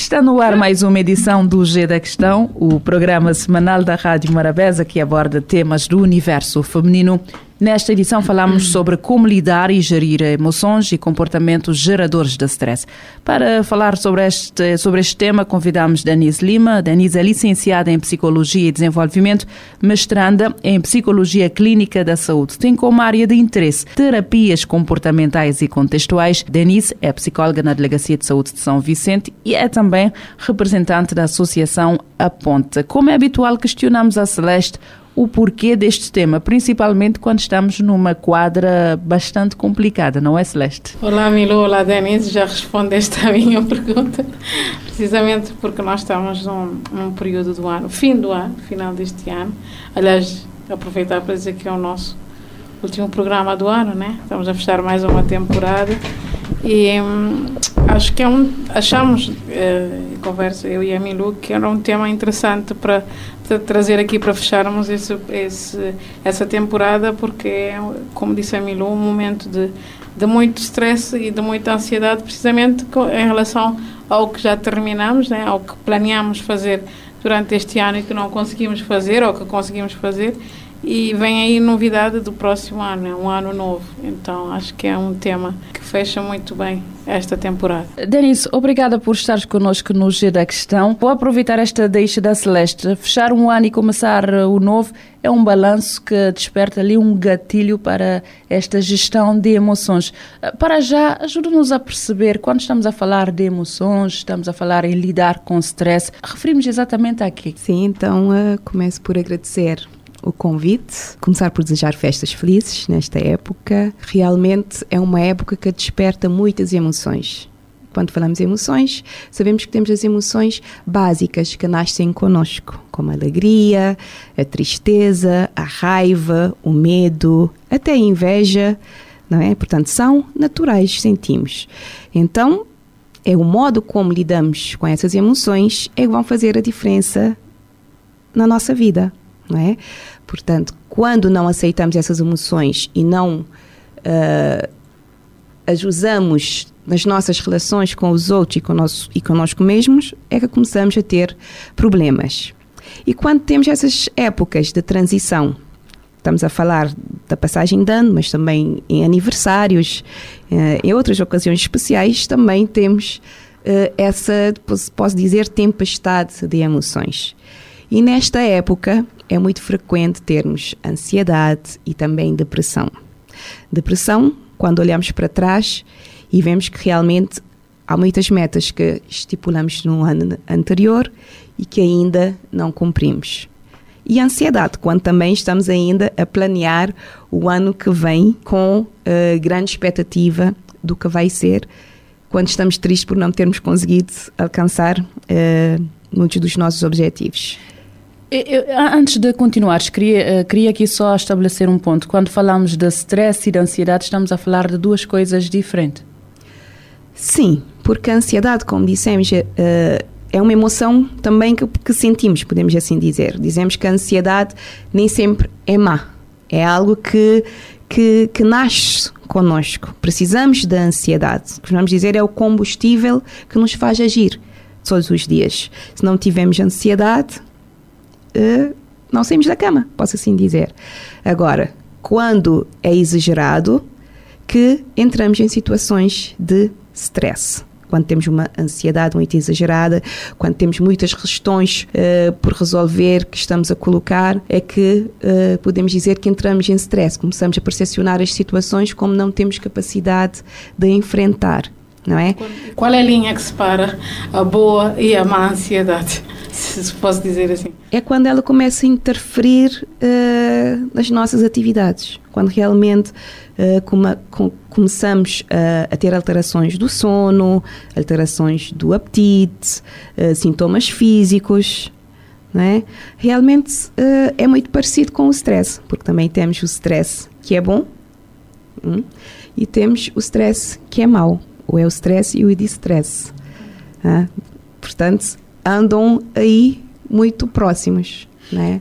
Está no ar mais uma edição do G da Questão, o programa semanal da Rádio Marabesa que aborda temas do universo feminino. Nesta edição falamos sobre como lidar e gerir emoções e comportamentos geradores de stress. Para falar sobre este, sobre este tema, convidamos Denise Lima. Denise é licenciada em Psicologia e Desenvolvimento, mestranda em Psicologia Clínica da Saúde. Tem como área de interesse terapias comportamentais e contextuais. Denise é psicóloga na Delegacia de Saúde de São Vicente e é também representante da Associação A Ponte. Como é habitual, questionamos a Celeste o porquê deste tema, principalmente quando estamos numa quadra bastante complicada, não é, Celeste? Olá, Milo, olá, Denise, já respondeste à minha pergunta, precisamente porque nós estamos num, num período do ano, fim do ano, final deste ano. Aliás, aproveitar para dizer que é o nosso último programa do ano, né? Estamos a fechar mais uma temporada e hum, acho que é um, achamos, uh, conversa eu e a Milu, que era um tema interessante para, trazer aqui para fecharmos esse, esse, essa temporada, porque é, como disse a Milu, um momento de, de muito stress e de muita ansiedade, precisamente em relação ao que já terminamos, né, ao que planeamos fazer durante este ano e que não conseguimos fazer, ou que conseguimos fazer, e vem aí novidade do próximo ano, é um ano novo. Então acho que é um tema que fecha muito bem esta temporada. Denise, obrigada por estares connosco no G da Questão. Vou aproveitar esta deixa da Celeste. Fechar um ano e começar o novo é um balanço que desperta ali um gatilho para esta gestão de emoções. Para já, ajuda-nos a perceber quando estamos a falar de emoções, estamos a falar em lidar com stress, referimos exatamente a quê? Sim, então uh, começo por agradecer o convite, começar por desejar festas felizes nesta época. Realmente é uma época que desperta muitas emoções. Quando falamos em emoções, sabemos que temos as emoções básicas que nascem conosco, como a alegria, a tristeza, a raiva, o medo, até a inveja, não é? Portanto, são naturais, sentimos. Então, é o modo como lidamos com essas emoções é que vão fazer a diferença na nossa vida é? Portanto, quando não aceitamos essas emoções e não uh, as usamos nas nossas relações com os outros e, conosco, e connosco mesmos, é que começamos a ter problemas. E quando temos essas épocas de transição, estamos a falar da passagem de ano, mas também em aniversários, uh, em outras ocasiões especiais, também temos uh, essa, posso dizer, tempestade de emoções. E nesta época é muito frequente termos ansiedade e também depressão. Depressão, quando olhamos para trás e vemos que realmente há muitas metas que estipulamos no ano anterior e que ainda não cumprimos. E ansiedade, quando também estamos ainda a planear o ano que vem com uh, grande expectativa do que vai ser, quando estamos tristes por não termos conseguido alcançar uh, muitos dos nossos objetivos. Eu, antes de continuares, queria, eh, queria aqui só estabelecer um ponto. Quando falamos de stress e de ansiedade, estamos a falar de duas coisas diferentes. Sim, porque a ansiedade, como dissemos, é, é uma emoção também que, que sentimos, podemos assim dizer. Dizemos que a ansiedade nem sempre é má. É algo que, que, que nasce connosco. Precisamos da ansiedade. O que vamos dizer é o combustível que nos faz agir todos os dias. Se não tivermos ansiedade, uh, não saímos da cama, posso assim dizer. Agora, quando é exagerado, que entramos em situações de stress. Quando temos uma ansiedade muito exagerada, quando temos muitas questões uh, por resolver que estamos a colocar, é que uh, podemos dizer que entramos em stress. Começamos a percepcionar as situações como não temos capacidade de enfrentar não é? Qual é a linha que separa a boa e a má ansiedade, se posso dizer assim? É quando ela começa a interferir uh, nas nossas atividades, quando realmente uh, com, começamos a, a, ter alterações do sono, alterações do apetite, uh, sintomas físicos, é? Realmente uh, é muito parecido com o stress, porque também temos o stress que é bom hum, e temos o stress que é mau, ou é o stress e o distress. Uh, portanto, andam aí muito próximos, não é?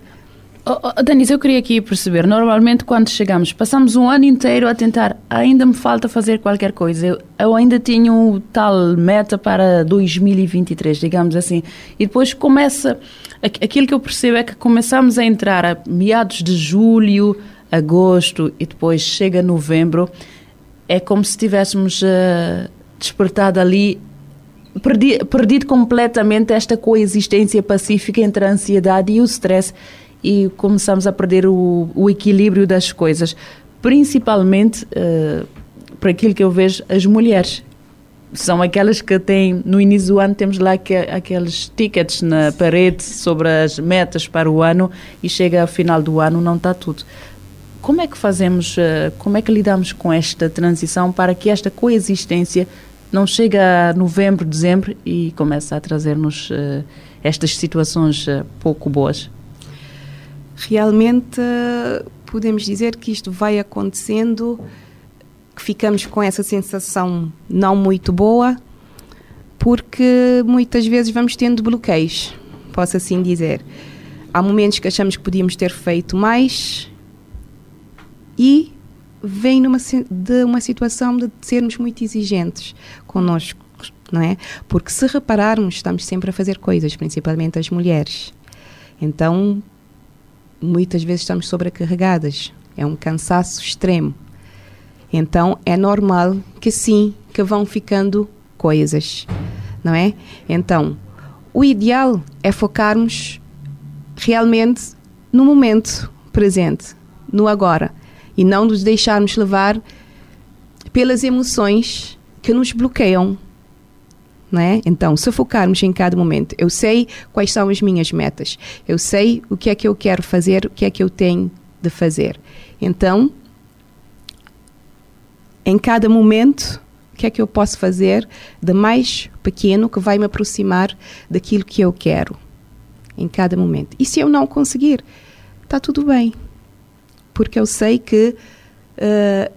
Oh, oh, Danis, eu queria aqui perceber, normalmente quando chegamos, passamos um ano inteiro a tentar, ainda me falta fazer qualquer coisa, eu, eu ainda tenho tal meta para 2023, digamos assim, e depois começa, aquilo que eu percebo é que começamos a entrar a meados de julho, agosto e depois chega novembro, é como se tivéssemos uh, despertado ali perdido, perdido completamente esta coexistência pacífica entre a ansiedade e o stress e começamos a perder o, o equilíbrio das coisas, principalmente uh, para aquilo que eu vejo as mulheres. São aquelas que têm, no início do ano, temos lá que, aqueles tickets na parede sobre as metas para o ano e chega ao final do ano, não está tudo. Como é que fazemos, uh, como é que lidamos com esta transição para que esta coexistência não chegue a novembro, dezembro e comece a trazer-nos uh, estas situações pouco boas? realmente podemos dizer que isto vai acontecendo, que ficamos com essa sensação não muito boa, porque muitas vezes vamos tendo bloqueios, posso assim dizer. Há momentos que achamos que podíamos ter feito mais e vem numa, de uma situação de sermos muito exigentes connosco, não é? Porque se repararmos, estamos sempre a fazer coisas, principalmente as mulheres. Então, muitas vezes estamos sobrecarregadas. É um cansaço extremo. Então é normal que sim, que vão ficando coisas, não é? Então, o ideal é focarmos realmente no momento presente, no agora, e não nos deixarmos levar pelas emoções que nos bloqueiam né? Então, se focarmos em cada momento, eu sei quais são as minhas metas, eu sei o que é que eu quero fazer, o que é que eu tenho de fazer. Então, em cada momento, o que é que eu posso fazer de mais pequeno que vai me aproximar daquilo que eu quero? Em cada momento. E se eu não conseguir, está tudo bem, porque eu sei que uh,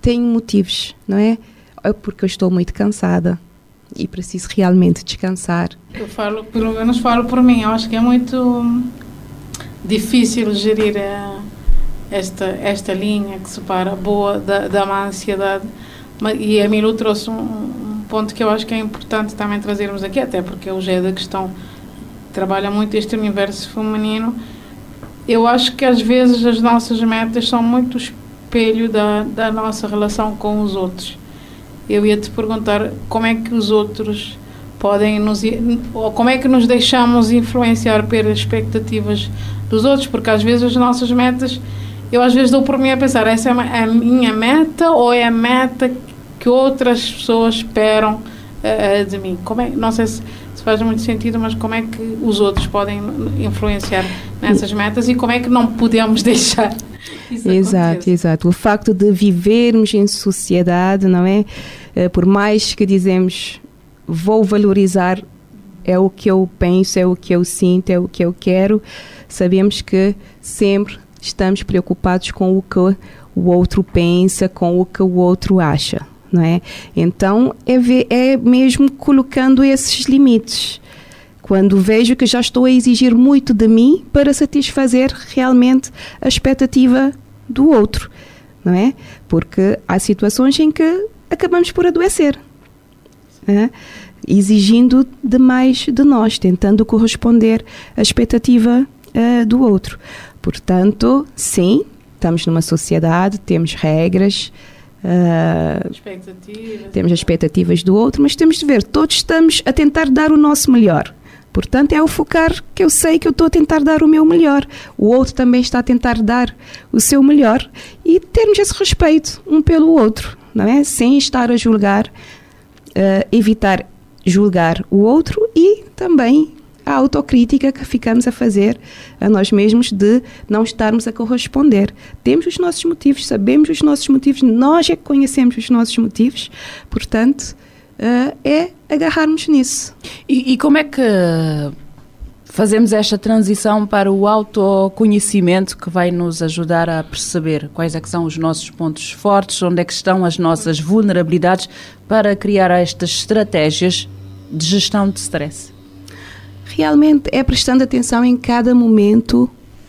tenho motivos, não é? é porque eu estou muito cansada e preciso realmente descansar. Eu falo, pelo menos falo por mim, eu acho que é muito difícil gerir eh, esta, esta linha que separa a boa da, da má ansiedade. E a Milu trouxe um, ponto que eu acho que é importante também trazermos aqui, até porque o G da questão trabalha muito este universo feminino. Eu acho que às vezes as nossas metas são muito espelho da, da nossa relação com os outros eu ia te perguntar como é que os outros podem nos ou como é que nos deixamos influenciar pelas expectativas dos outros, porque às vezes as nossas metas, eu às vezes dou por mim a pensar, essa é a minha meta ou é a meta que outras pessoas esperam uh, de mim? Como é, não sei se, se faz muito sentido, mas como é que os outros podem influenciar nessas metas e como é que não podemos deixar exato, exato. O facto de vivermos em sociedade, não é? Eh, por mais que dizemos vou valorizar é o que eu penso, é o que eu sinto, é o que eu quero, sabemos que sempre estamos preocupados com o que o outro pensa, com o que o outro acha, não é? Então é, ver, é mesmo colocando esses limites. Quando vejo que já estou a exigir muito de mim para satisfazer realmente a expectativa do outro, não é? Porque há situações em que acabamos por adoecer. É? Exigindo demais de nós, tentando corresponder à expectativa uh, do outro. Portanto, sim, estamos numa sociedade, temos regras, uh, expectativas. temos as expectativas do outro, mas temos de ver, todos estamos a tentar dar o nosso melhor. Portanto, é o focar que eu sei que eu estou a tentar dar o meu melhor. O outro também está a tentar dar o seu melhor e termos esse respeito um pelo outro não é? Sem estar a julgar, uh, evitar julgar o outro e também a autocrítica que ficamos a fazer a nós mesmos de não estarmos a corresponder. Temos os nossos motivos, sabemos os nossos motivos, nós é que conhecemos os nossos motivos, portanto, uh, é agarrarmos nisso. E, e como é que fazemos esta transição para o autoconhecimento que vai nos ajudar a perceber quais é que são os nossos pontos fortes, onde é que estão as nossas vulnerabilidades para criar estas estratégias de gestão de stress. Realmente é prestando atenção em cada momento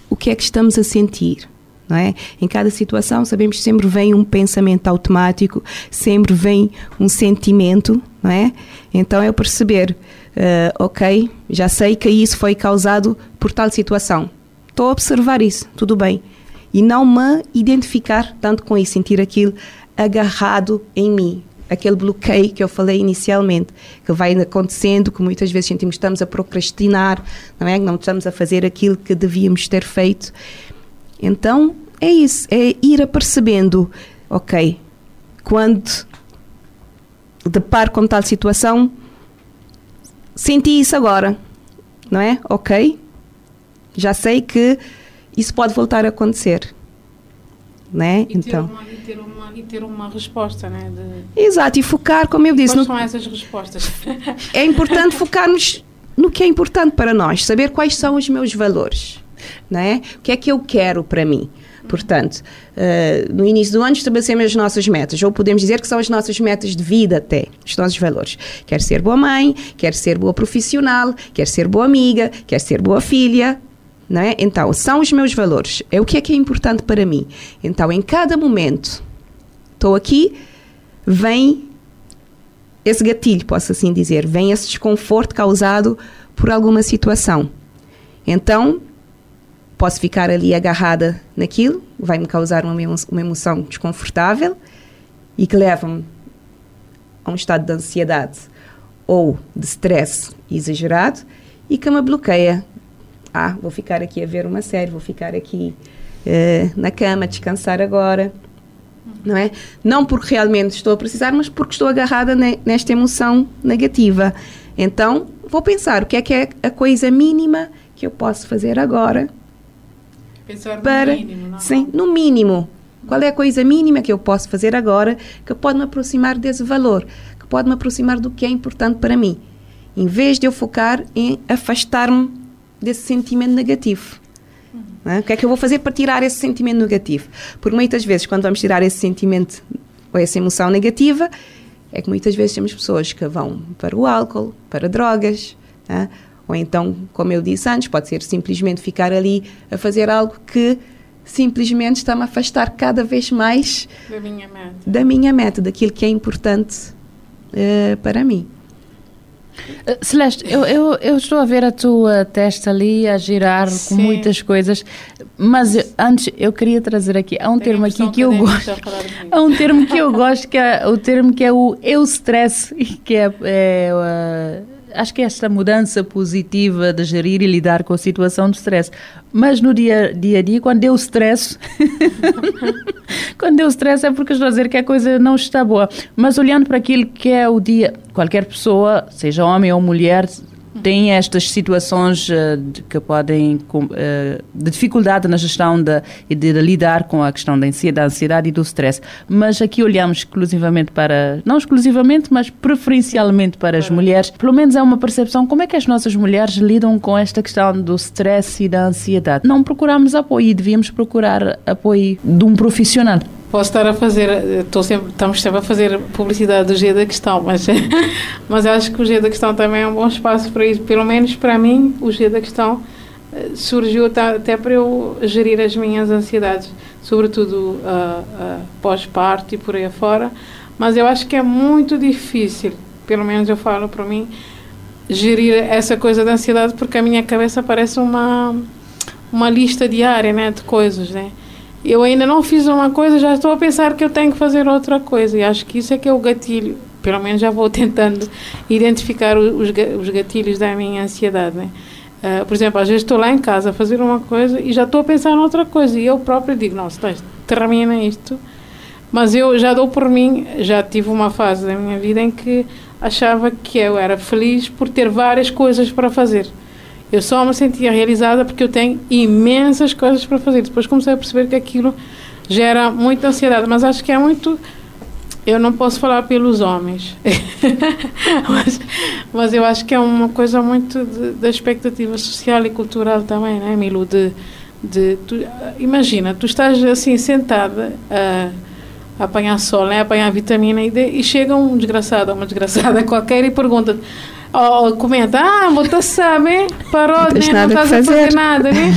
o que é que estamos a sentir. Não é? Em cada situação, sabemos que sempre vem um pensamento automático, sempre vem um sentimento, não é? Então é perceber, uh, ok, já sei que isso foi causado por tal situação. Estou a observar isso, tudo bem. E não me identificar tanto com isso, sentir aquilo agarrado em mim, aquele bloqueio que eu falei inicialmente, que vai acontecendo, que muitas vezes sentimos que estamos a procrastinar, não é? Não estamos a fazer aquilo que devíamos ter feito. Então, é isso, é ir apercebendo, ok, quando deparo com tal situação, senti isso agora, não é? Ok, já sei que isso pode voltar a acontecer. Né? E então ter uma, e, ter uma, e ter uma resposta né? De... exato e focar como eu disse quais no... são essas respostas é importante focarmos no que é importante para nós saber quais são os meus valores né? o que é que eu quero para mim Portanto, uh, no início do ano estabelecemos as nossas metas, ou podemos dizer que são as nossas metas de vida até, os nossos valores. Quero ser boa mãe, quero ser boa profissional, quero ser boa amiga, quero ser boa filha, não é? Então, são os meus valores. É o que é que é importante para mim. Então, em cada momento, estou aqui, vem esse gatilho, posso assim dizer, vem esse desconforto causado por alguma situação. Então, posso ficar ali agarrada naquilo, vai-me causar uma, uma emoção desconfortável e que leva-me a um estado de ansiedade ou de stress exagerado e que me bloqueia. Ah, vou ficar aqui a ver uma série, vou ficar aqui uh, na cama, descansar agora. Não é? Não porque realmente estou a precisar, mas porque estou agarrada ne nesta emoção negativa. Então, vou pensar o que é que é a coisa mínima que eu posso fazer agora Para, no mínimo, não? Sim, no mínimo. Qual é a coisa mínima que eu posso fazer agora que pode me aproximar desse valor, que pode me aproximar do que é importante para mim, em vez de eu focar em afastar-me desse sentimento negativo. Uhum. O que é que eu vou fazer para tirar esse sentimento negativo? Porque muitas vezes, quando vamos tirar esse sentimento ou essa emoção negativa, é que muitas vezes temos pessoas que vão para o álcool, para drogas, né? Ou então, como eu disse antes, pode ser simplesmente ficar ali a fazer algo que simplesmente está-me a afastar cada vez mais da minha meta, da minha meta daquilo que é importante uh, para mim. Uh, Celeste, eu, eu, eu, estou a ver a tua testa ali a girar Sim. com muitas coisas, mas eu, antes eu queria trazer aqui, há um Tenho termo aqui que eu gosto, há um termo que eu gosto que é o termo que é o eu stress, que é, é uh, acho que esta mudança positiva de gerir e lidar com a situação de stress. Mas no dia, dia a dia, quando eu stress, quando eu stress é porque estou a dizer que a coisa não está boa. Mas olhando para aquilo que é o dia, qualquer pessoa, seja homem ou mulher, tem estas situações uh, de, que podem uh, de dificuldade na gestão de, de, de, lidar com a questão da ansiedade, da ansiedade e do stress. Mas aqui olhamos exclusivamente para, não exclusivamente, mas preferencialmente para as mulheres. Pelo menos é uma percepção como é que as nossas mulheres lidam com esta questão do stress e da ansiedade. Não procuramos apoio e devíamos procurar apoio de um profissional. Posso estar a fazer, estou sempre, estamos sempre a fazer publicidade do G da Questão, mas, mas acho que o G da Questão também é um bom espaço para isso. Pelo menos para mim, o G da Questão eh, surgiu até para eu gerir as minhas ansiedades, sobretudo uh, uh, pós-parto e por aí afora. Mas eu acho que é muito difícil, pelo menos eu falo para mim, gerir essa coisa da ansiedade, porque a minha cabeça parece uma, uma lista diária né, de coisas, né? Eu ainda não fiz uma coisa, já estou a pensar que eu tenho que fazer outra coisa. E acho que isso é que é o gatilho. Pelo menos já vou tentando identificar os, os gatilhos da minha ansiedade. Né? Uh, por exemplo, às vezes estou lá em casa a fazer uma coisa e já estou a pensar noutra coisa. E eu próprio digo: não, termina isto. Mas eu já dou por mim, já tive uma fase da minha vida em que achava que eu era feliz por ter várias coisas para fazer. Eu só me sentia realizada porque eu tenho imensas coisas para fazer. Depois comecei a perceber que aquilo gera muita ansiedade, mas acho que é muito eu não posso falar pelos homens, mas, mas, eu acho que é uma coisa muito da expectativa social e cultural também, né, Milu? De, de, tu, imagina, tu estás assim sentada a, a apanhar sol, né, a apanhar vitamina e, de, e chega um desgraçado uma desgraçada qualquer e pergunta ou comenta, ah, você sabe, parou, não, né, não estás a fazer nada, né?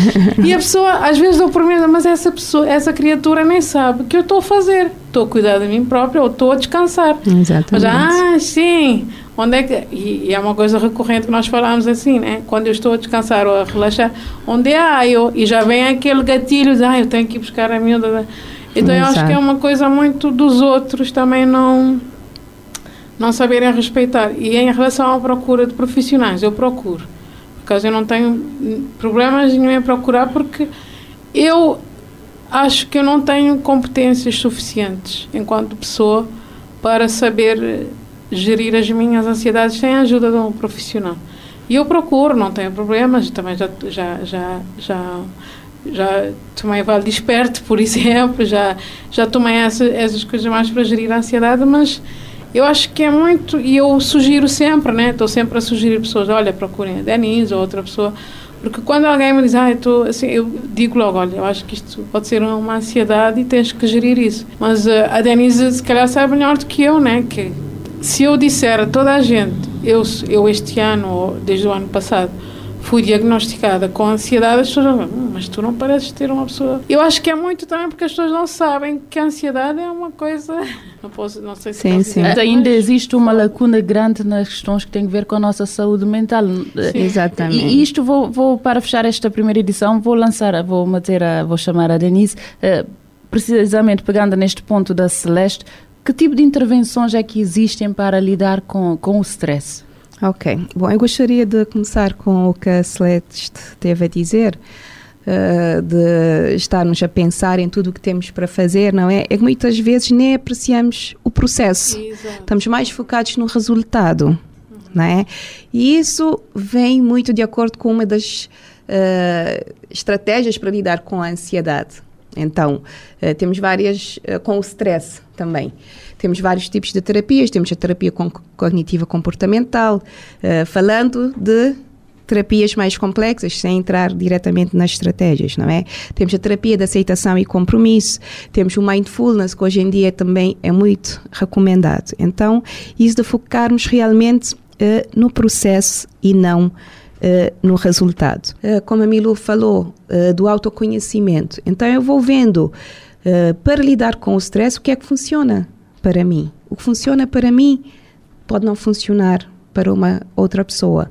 E a pessoa, às vezes eu por mim, mas essa pessoa, essa criatura nem sabe o que eu estou a fazer. Estou a cuidar de mim própria ou estou a descansar. Exatamente. Mas, ah, sim, onde é que... E, e, é uma coisa recorrente que nós falamos assim, né? Quando eu estou a descansar ou a relaxar, onde é eu? E já vem aquele gatilho de, ah, eu tenho que ir buscar a miúda. Então, Exato. eu acho que é uma coisa muito dos outros também não não saberem respeitar. E em relação à procura de profissionais, eu procuro. Por causa eu não tenho problemas nenhum em procurar porque eu acho que eu não tenho competências suficientes enquanto pessoa para saber gerir as minhas ansiedades sem a ajuda de um profissional. E eu procuro, não tenho problemas, também já já já já já tomei vale desperto, por exemplo, já já tomei essa, essas coisas mais para gerir a ansiedade, mas eu acho que é muito, e eu sugiro sempre, né? Estou sempre a sugerir pessoas, olha, procurem a Denise ou outra pessoa, porque quando alguém me diz, ah, eu estou, assim, eu digo logo, olha, eu acho que isto pode ser uma ansiedade e tens que gerir isso. Mas uh, a Denise, se calhar, sabe melhor do que eu, né? Que se eu disser a toda a gente, eu, eu este ano, ou desde o ano passado, fui diagnosticada com ansiedade, as pessoas vão, hum, mas tu não pareces ter uma pessoa. Eu acho que é muito também porque as pessoas não sabem que a ansiedade é uma coisa. Não, posso, não sei se sim, sim. Dizer, ainda existe uma lacuna grande nas questões que têm a ver com a nossa saúde mental. Sim. Exatamente. E isto vou, vou, para fechar esta primeira edição, vou lançar, vou meter a, vou chamar a Denise, uh, precisamente pegando neste ponto da Celeste, que tipo de intervenções é que existem para lidar com, com o stress? Ok. Bom, eu gostaria de começar com o que a Celeste teve a dizer. Uh, de estarmos a pensar em tudo o que temos para fazer, não é? É que muitas vezes nem apreciamos o processo. Exato. Estamos mais focados no resultado, uhum. não é? E isso vem muito de acordo com uma das uh, estratégias para lidar com a ansiedade. Então, uh, temos várias com o stress também. Temos vários tipos de terapias, temos a terapia cognitiva comportamental, uh, falando de terapias mais complexas, sem entrar diretamente nas estratégias, não é? Temos a terapia de aceitação e compromisso, temos o mindfulness, que hoje em dia também é muito recomendado. Então, isso de focarmos realmente uh, no processo e não Uh, no resultado. Uh, como a Milu falou, uh, do autoconhecimento. Então, eu vou vendo, para lidar com o stress, o que é que funciona para mim. O que funciona para mim pode não funcionar para uma outra pessoa.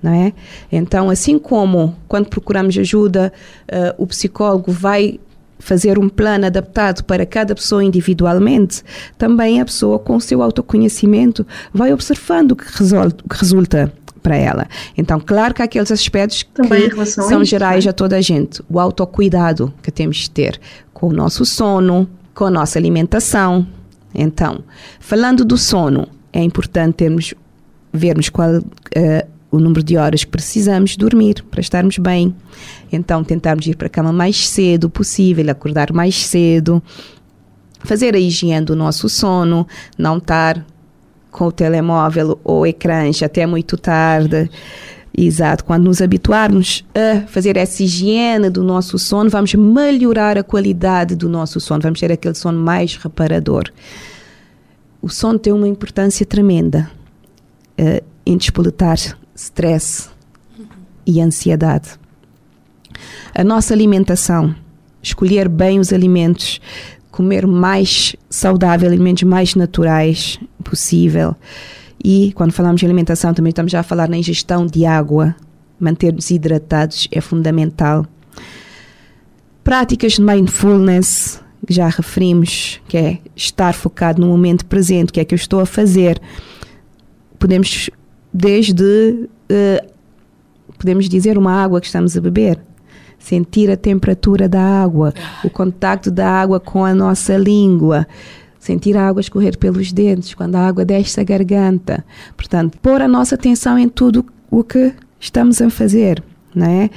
Não é? Então, assim como quando procuramos ajuda, uh, o psicólogo vai fazer um plano adaptado para cada pessoa individualmente, também a pessoa com o seu autoconhecimento vai observando o que, que resulta para ela. Então, claro que há aqueles aspectos também que são isso, gerais né? a toda a gente. O autocuidado que temos de ter com o nosso sono, com a nossa alimentação, então, falando do sono, é importante termos, vermos qual uh, o número de horas que precisamos dormir para estarmos bem. Então, tentarmos ir para a cama mais cedo possível, acordar mais cedo, fazer a higiene do nosso sono, não estar com o telemóvel ou ecrãs até muito tarde. Exato, quando nos habituarmos a fazer essa higiene do nosso sono, vamos melhorar a qualidade do nosso sono, vamos ter aquele sono mais reparador. O sono tem uma importância tremenda uh, em despoletar stress e ansiedade. A nossa alimentação, escolher bem os alimentos, comer mais saudável, alimentos mais naturais possível e quando falamos de alimentação, também estamos já a falar na ingestão de água. Manter-nos hidratados é fundamental. Práticas de mindfulness, que já referimos, que é estar focado no momento presente, o que é que eu estou a fazer. Podemos, desde, uh, podemos dizer uma água que estamos a beber, sentir a temperatura da água, o contacto da água com a nossa língua, sentir a água escorrer pelos dentes, quando a água desce a garganta. Portanto, pôr a nossa atenção em tudo o que estamos a fazer, não é?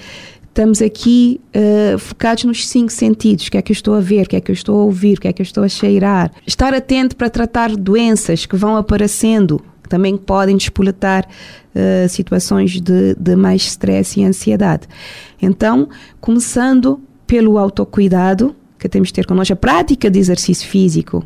estamos aqui uh, focados nos cinco sentidos: o que é que eu estou a ver, o que é que eu estou a ouvir, o que é que eu estou a cheirar. Estar atento para tratar doenças que vão aparecendo, que também podem despoletar uh, situações de, de mais stress e ansiedade. Então, começando pelo autocuidado, que temos de ter connosco, a prática de exercício físico,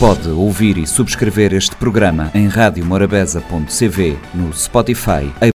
Pode ouvir e subscrever este programa em radiomorabeza.cv, no Spotify,